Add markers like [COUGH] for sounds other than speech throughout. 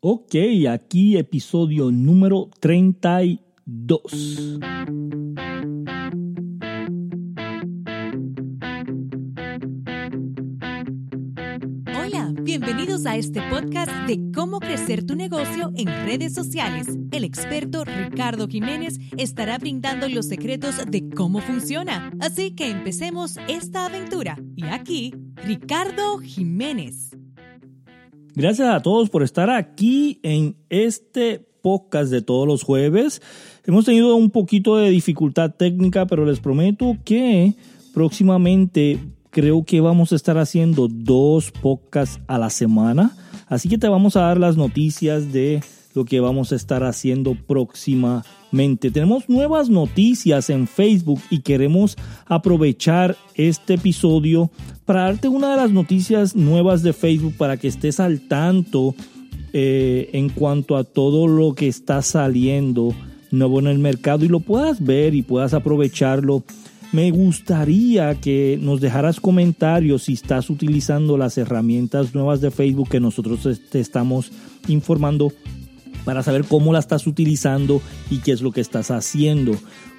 Ok, aquí episodio número 32. Hola, bienvenidos a este podcast de cómo crecer tu negocio en redes sociales. El experto Ricardo Jiménez estará brindando los secretos de cómo funciona. Así que empecemos esta aventura. Y aquí, Ricardo Jiménez. Gracias a todos por estar aquí en este podcast de todos los jueves. Hemos tenido un poquito de dificultad técnica, pero les prometo que próximamente creo que vamos a estar haciendo dos podcasts a la semana. Así que te vamos a dar las noticias de lo que vamos a estar haciendo próximamente. Tenemos nuevas noticias en Facebook y queremos aprovechar este episodio para darte una de las noticias nuevas de Facebook para que estés al tanto eh, en cuanto a todo lo que está saliendo nuevo en el mercado y lo puedas ver y puedas aprovecharlo. Me gustaría que nos dejaras comentarios si estás utilizando las herramientas nuevas de Facebook que nosotros te estamos informando para saber cómo la estás utilizando y qué es lo que estás haciendo.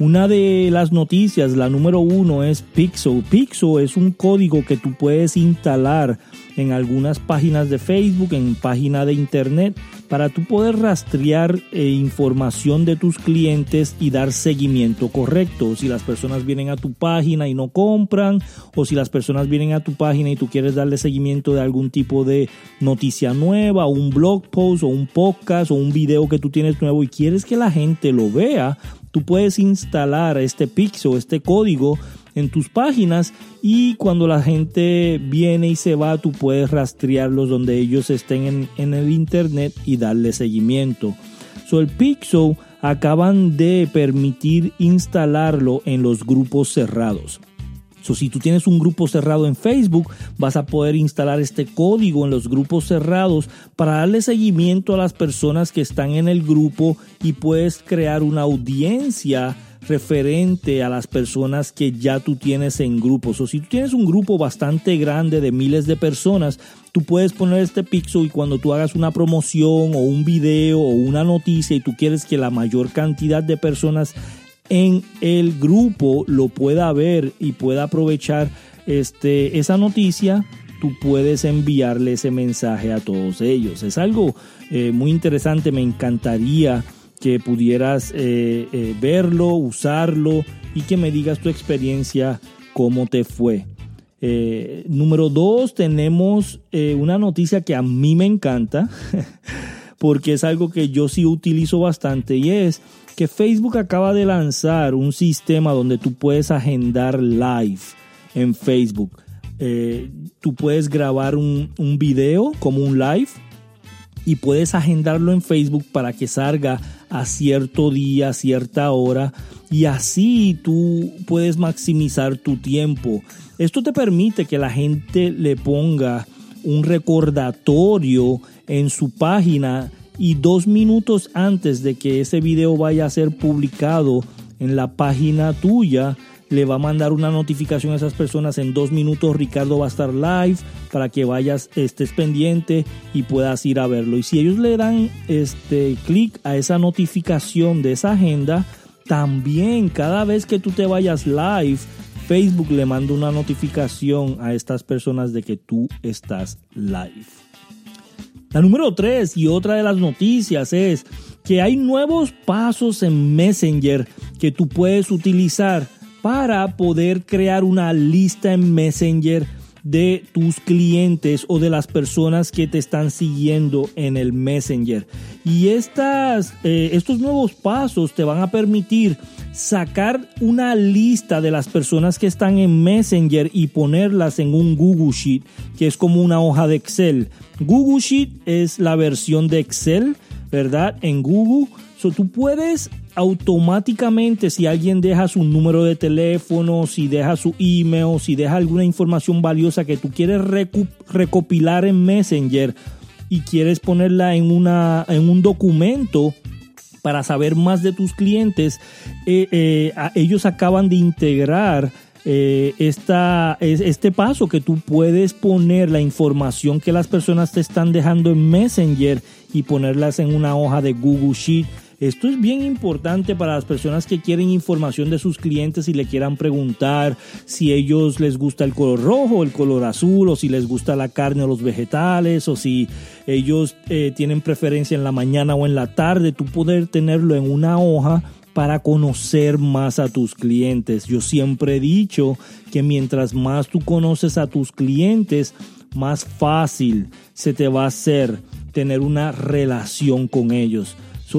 Una de las noticias, la número uno, es Pixel. Pixel es un código que tú puedes instalar en algunas páginas de Facebook, en página de internet, para tú poder rastrear eh, información de tus clientes y dar seguimiento correcto. Si las personas vienen a tu página y no compran, o si las personas vienen a tu página y tú quieres darle seguimiento de algún tipo de noticia nueva, un blog post o un podcast o un video que tú tienes nuevo y quieres que la gente lo vea, tú puedes instalar este pixel, este código en tus páginas y cuando la gente viene y se va, tú puedes rastrearlos donde ellos estén en, el internet y darle seguimiento. So, el Pixel acaban de permitir instalarlo en los grupos cerrados. So, si tú tienes un grupo cerrado en Facebook, vas a poder instalar este código en los grupos cerrados para darle seguimiento a las personas que están en el grupo y puedes crear una audiencia referente a las personas que ya tú tienes en grupos. O si tú tienes un grupo bastante grande de miles de personas, tú puedes poner este pixel y cuando tú hagas una promoción o un video o una noticia y tú quieres que la mayor cantidad de personas en el grupo lo pueda ver y pueda aprovechar este, esa noticia, tú puedes enviarle ese mensaje a todos ellos. Es algo eh, muy interesante, me encantaría que pudieras eh, eh, verlo, usarlo y que me digas tu experiencia, cómo te fue. número dos, tenemos una noticia que a mí me encanta, [LAUGHS] porque es algo que yo sí utilizo bastante y es que Facebook acaba de lanzar un sistema donde tú puedes agendar live en Facebook. Eh, tú puedes grabar un, un video como un live y puedes agendarlo en Facebook para que salga a cierto día, a cierta hora y así tú puedes maximizar tu tiempo. Esto te permite que la gente le ponga un recordatorio en su página y dos minutos antes de que ese video vaya a ser publicado en la página tuya, le va a mandar una notificación a esas personas en dos minutos. Ricardo va a estar live para que vayas, estés pendiente y puedas ir a verlo. Y si ellos le dan este clic a esa notificación de esa agenda, también cada vez que tú te vayas live, Facebook le manda una notificación a estas personas de que tú estás live. La número tres y otra de las noticias es que hay nuevos pasos en Messenger que tú puedes utilizar para poder crear una lista en Messenger de tus clientes o de las personas que te están siguiendo en el Messenger. Y estas, eh, estos nuevos pasos te van a permitir sacar una lista de las personas que están en Messenger y ponerlas en un Google Sheet, que es como una hoja de Excel. Google Sheet es la versión de Excel, ¿verdad? En Google. So, tú puedes automáticamente, si alguien deja su número de teléfono, si deja su email, si deja alguna información valiosa que tú quieres recopilar en Messenger y quieres ponerla en, una, en un documento, para saber más de tus clientes, eh, eh, ellos acaban de integrar eh, esta, este paso que tú puedes poner la información que las personas te están dejando en Messenger y ponerlas en una hoja de Google Sheet. Esto es bien importante para las personas que quieren información de sus clientes y le quieran preguntar si ellos les gusta el color rojo, el color azul, o si les gusta la carne o los vegetales, o si ellos eh, tienen preferencia en la mañana o en la tarde. Tú poder tenerlo en una hoja para conocer más a tus clientes. Yo siempre he dicho que mientras más tú conoces a tus clientes, más fácil se te va a hacer tener una relación con ellos.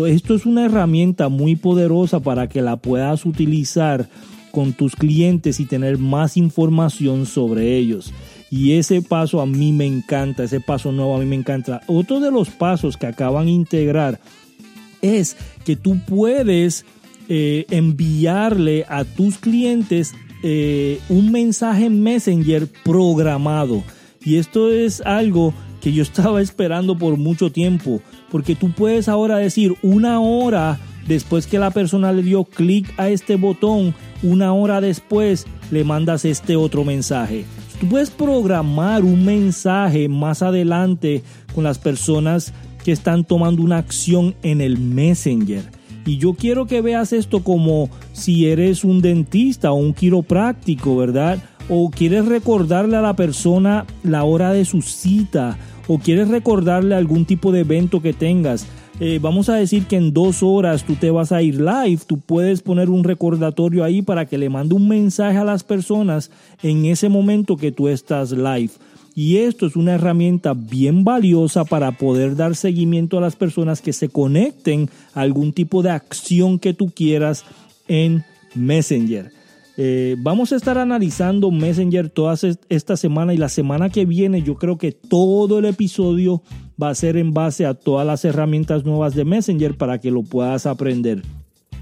esto es una herramienta muy poderosa para que la puedas utilizar con tus clientes y tener más información sobre ellos. Y ese paso a mí me encanta, ese paso nuevo a mí me encanta. Otro de los pasos que acaban de integrar es que tú puedes eh, enviarle a tus clientes eh, un mensaje Messenger programado. Y esto es algo que yo [LAUGHS] estaba esperando por mucho tiempo, porque tú puedes ahora decir una hora después que la persona le dio clic a este botón, una hora después le mandas este otro mensaje. Tú puedes programar un mensaje más adelante con las personas que están tomando una acción en el Messenger. Y yo quiero que veas esto como si eres un dentista o un quiropráctico, ¿verdad? O quieres recordarle a la persona la hora de su cita o quieres recordarle algún tipo de evento que tengas. Eh, vamos a decir que en dos horas tú te vas a ir live, tú puedes poner un recordatorio ahí para que le mande un mensaje a las personas en ese momento que tú estás live. Y esto es una herramienta bien valiosa para poder dar seguimiento a las personas que se conecten a algún tipo de acción que tú quieras en Messenger. Eh, vamos a estar analizando Messenger toda esta semana y la semana que viene yo creo que todo el episodio va a ser en base a todas las herramientas nuevas de Messenger para que lo puedas aprender.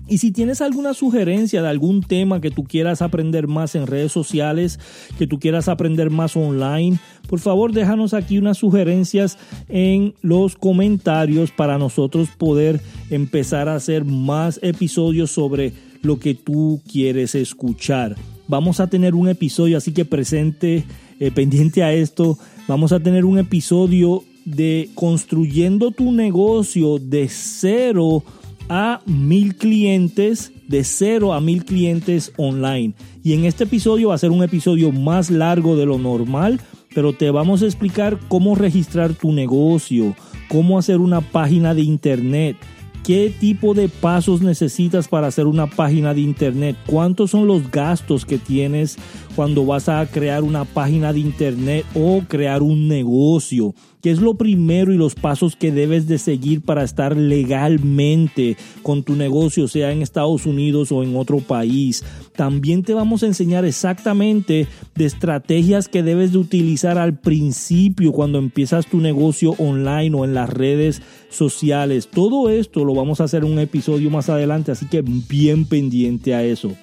Y si tienes alguna sugerencia de algún tema que tú quieras aprender más en redes sociales, que tú quieras aprender más online, por favor déjanos aquí unas sugerencias en los comentarios para nosotros poder empezar a hacer más episodios sobre lo que tú quieres escuchar. Vamos a tener un episodio, así que presente, eh, pendiente a esto, vamos a tener un episodio de construyendo tu negocio de cero a mil clientes, de cero a mil clientes online. Y en este episodio va a ser un episodio más largo de lo normal, pero te vamos a explicar cómo registrar tu negocio, cómo hacer una página de internet, qué tipo de pasos necesitas para hacer una página de internet, cuántos son los gastos que tienes cuando vas a crear una página de internet o crear un negocio ¿Qué es lo primero y los pasos que debes de seguir para estar legalmente con tu negocio, sea en Estados Unidos o en otro país? También te vamos a enseñar exactamente de estrategias que debes de utilizar al principio cuando empiezas tu negocio online o en las redes sociales. Todo esto lo vamos a hacer en un episodio más adelante, así que bien pendiente a eso.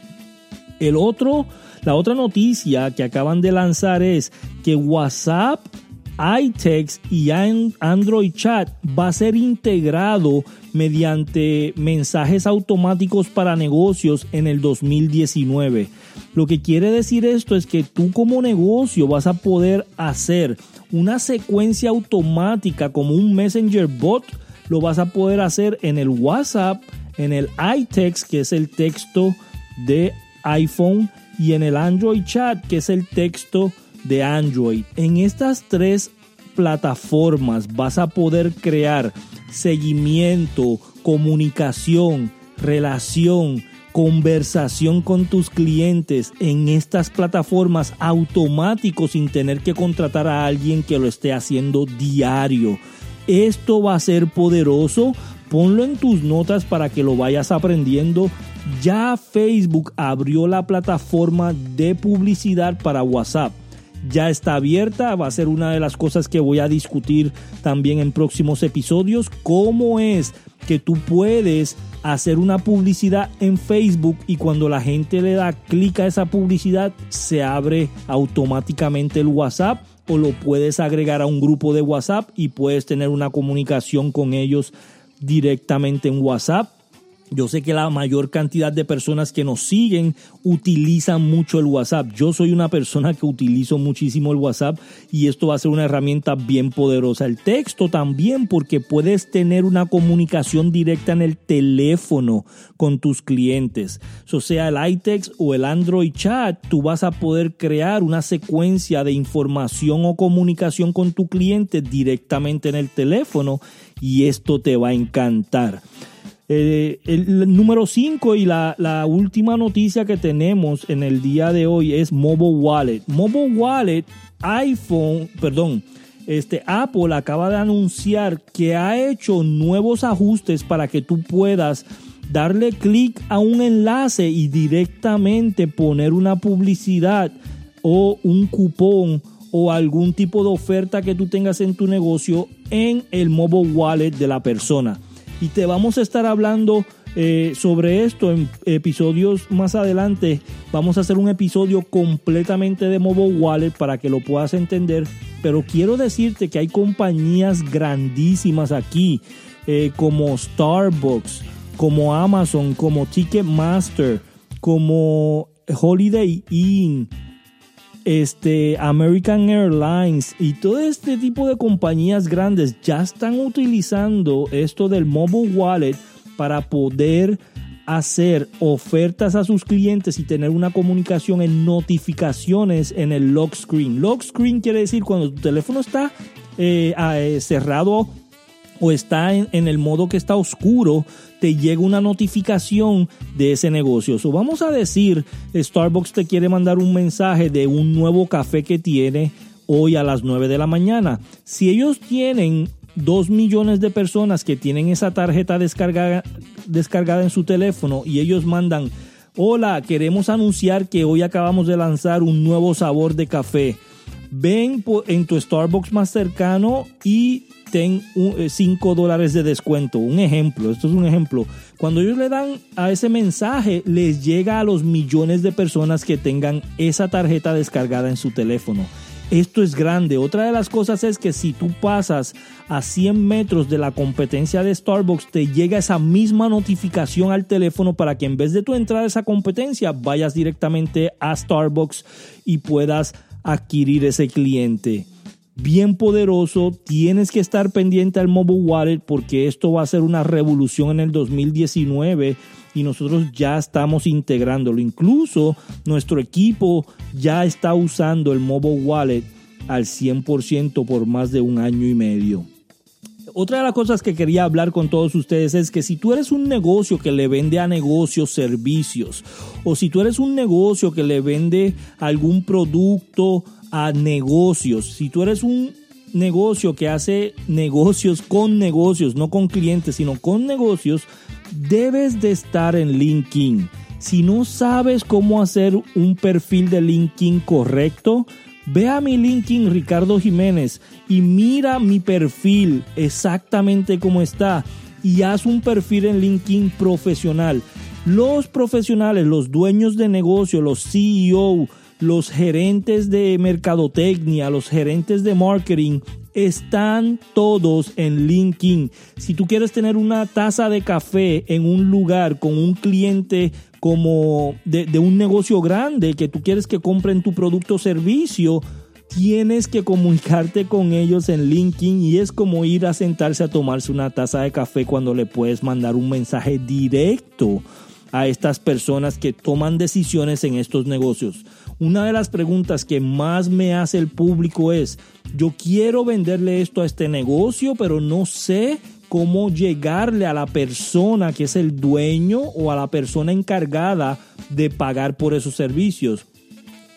El otro, la otra noticia que acaban de lanzar es que WhatsApp iText y Android Chat va a ser integrado mediante mensajes automáticos para negocios en el 2019. Lo que quiere decir esto es que tú como negocio vas a poder hacer una secuencia automática como un Messenger bot, lo vas a poder hacer en el WhatsApp, en el iText, que es el texto de iPhone, y en el Android Chat, que es el texto de Android. En estas tres plataformas vas a poder crear seguimiento, comunicación, relación, conversación con tus clientes en estas plataformas automáticos sin tener que contratar a alguien que lo esté haciendo diario. Esto va a ser poderoso. Ponlo en tus notas para que lo vayas aprendiendo. Ya Facebook abrió la plataforma de publicidad para WhatsApp. Ya está abierta, va a ser una de las cosas que voy a discutir también en próximos episodios, cómo es que tú puedes hacer una publicidad en Facebook y cuando la gente le da clic a esa publicidad se abre automáticamente el WhatsApp o lo puedes agregar a un grupo de WhatsApp y puedes tener una comunicación con ellos directamente en WhatsApp. Yo sé que la mayor cantidad de personas que nos siguen utilizan mucho el WhatsApp. Yo soy una persona que utilizo muchísimo el WhatsApp y esto va a ser una herramienta bien poderosa. El texto también porque puedes tener una comunicación directa en el teléfono con tus clientes. O sea el iText o el Android Chat, tú vas a poder crear una secuencia de información o comunicación con tu cliente directamente en el teléfono y esto te va a encantar. Eh, el número 5 y la, la, última noticia que tenemos en el día de hoy es Mobile Wallet. Mobile Wallet, iPhone, perdón, este Apple acaba de anunciar que ha hecho nuevos ajustes para que tú puedas darle clic a un enlace y directamente poner una publicidad o un cupón o algún tipo de oferta que tú tengas en tu negocio en el mobile wallet de la persona y te vamos a estar hablando eh, sobre esto en episodios más adelante. Vamos a hacer un episodio completamente de Mobile Wallet para que lo puedas entender. Pero quiero decirte que hay compañías grandísimas aquí, eh, como Starbucks, como Amazon, como Ticketmaster, como Holiday Inn, este, American Airlines y todo este tipo de compañías grandes ya están utilizando esto del mobile wallet para poder hacer ofertas a sus clientes y tener una comunicación en notificaciones en el lock screen. Lock screen quiere decir cuando tu teléfono está eh, eh, cerrado o está en, el modo que está oscuro, te llega una notificación de ese negocio. So, vamos a decir, Starbucks te quiere mandar un mensaje de un nuevo café que tiene hoy a las 9 de la mañana. Si ellos tienen 2 millones de personas que tienen esa tarjeta descargada, descargada en su teléfono y ellos mandan, hola, queremos anunciar que hoy acabamos de lanzar un nuevo sabor de café. Ven en tu Starbucks más cercano y ten 5 eh, dólares de descuento. Un ejemplo, esto es un ejemplo. Cuando ellos le dan a ese mensaje, les llega a los millones de personas que tengan esa tarjeta descargada en su teléfono. Esto es grande. Otra de las cosas es que si tú pasas a 100 metros de la competencia de Starbucks, te llega esa misma notificación al teléfono para que en vez de tú entrar a esa competencia, vayas directamente a Starbucks y puedas adquirir ese cliente bien poderoso. Tienes que estar pendiente al mobile wallet porque esto va a ser una revolución en el 2019 y nosotros ya estamos integrándolo. Incluso nuestro equipo ya está usando el mobile wallet al 100% por más de un año y medio. Otra de las cosas que quería hablar con todos ustedes es que si tú eres un negocio que le vende a negocios servicios o si tú eres un negocio que le vende algún producto a negocios. Si tú eres un negocio que hace negocios con negocios, no con clientes, sino con negocios, debes de estar en LinkedIn. Si no sabes cómo hacer un perfil de LinkedIn correcto, ve a mi LinkedIn Ricardo Jiménez y mira mi perfil exactamente como está y haz un perfil en LinkedIn profesional. Los profesionales, los dueños de negocio, los CEO, los gerentes de mercadotecnia, los gerentes de marketing, están todos en LinkedIn. Si tú quieres tener una taza de café en un lugar con un cliente como de, un negocio grande que tú quieres que compren tu producto o servicio, tienes que comunicarte con ellos en LinkedIn y es como ir a sentarse a tomarse una taza de café cuando le puedes mandar un mensaje directo a estas personas que toman decisiones en estos negocios. Una de las preguntas que más me hace el público es, yo quiero venderle esto a este negocio, pero no sé cómo llegarle a la persona que es el dueño o a la persona encargada de pagar por esos servicios.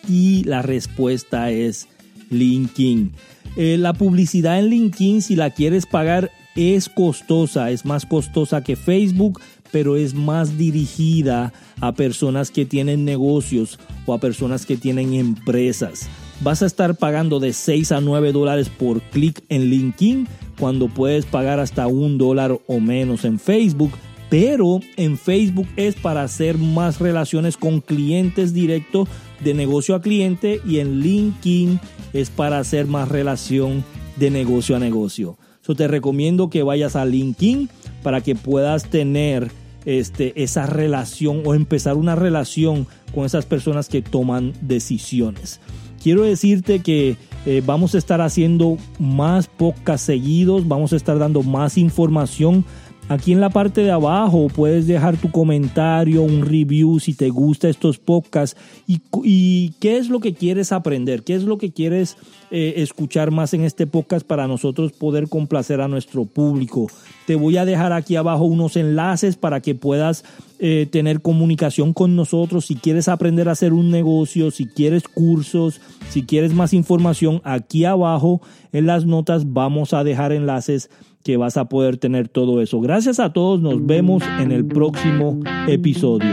Y la respuesta es LinkedIn. Eh, la publicidad en LinkedIn, si la quieres pagar, es costosa, es más costosa que Facebook, pero es más dirigida a personas que tienen negocios o a personas que tienen empresas. Vas a estar pagando de 6 a 9 dólares por clic en LinkedIn cuando puedes pagar hasta un dólar o menos en Facebook. Pero en Facebook es para hacer más relaciones con clientes directos de negocio a cliente y en LinkedIn es para hacer más relación de negocio a negocio. Yo te recomiendo que vayas a LinkedIn para que puedas tener este, esa relación o empezar una relación con esas personas que toman decisiones. Quiero decirte que eh, vamos a estar haciendo más podcasts seguidos, vamos a estar dando más información Aquí en la parte de abajo puedes dejar tu comentario, un review si te gusta estos podcasts y, qué es lo que quieres aprender, qué es lo que quieres eh, escuchar más en este podcast para nosotros poder complacer a nuestro público. Te voy a dejar aquí abajo unos enlaces para que puedas eh, tener comunicación con nosotros. Si quieres aprender a hacer un negocio, si quieres cursos, si quieres más información, aquí abajo en las notas vamos a dejar enlaces que vas a poder tener todo eso. Gracias a todos, nos vemos en el próximo episodio.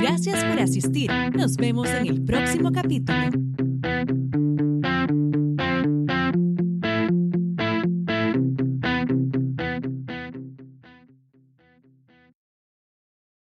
Gracias por asistir, nos vemos en el próximo capítulo.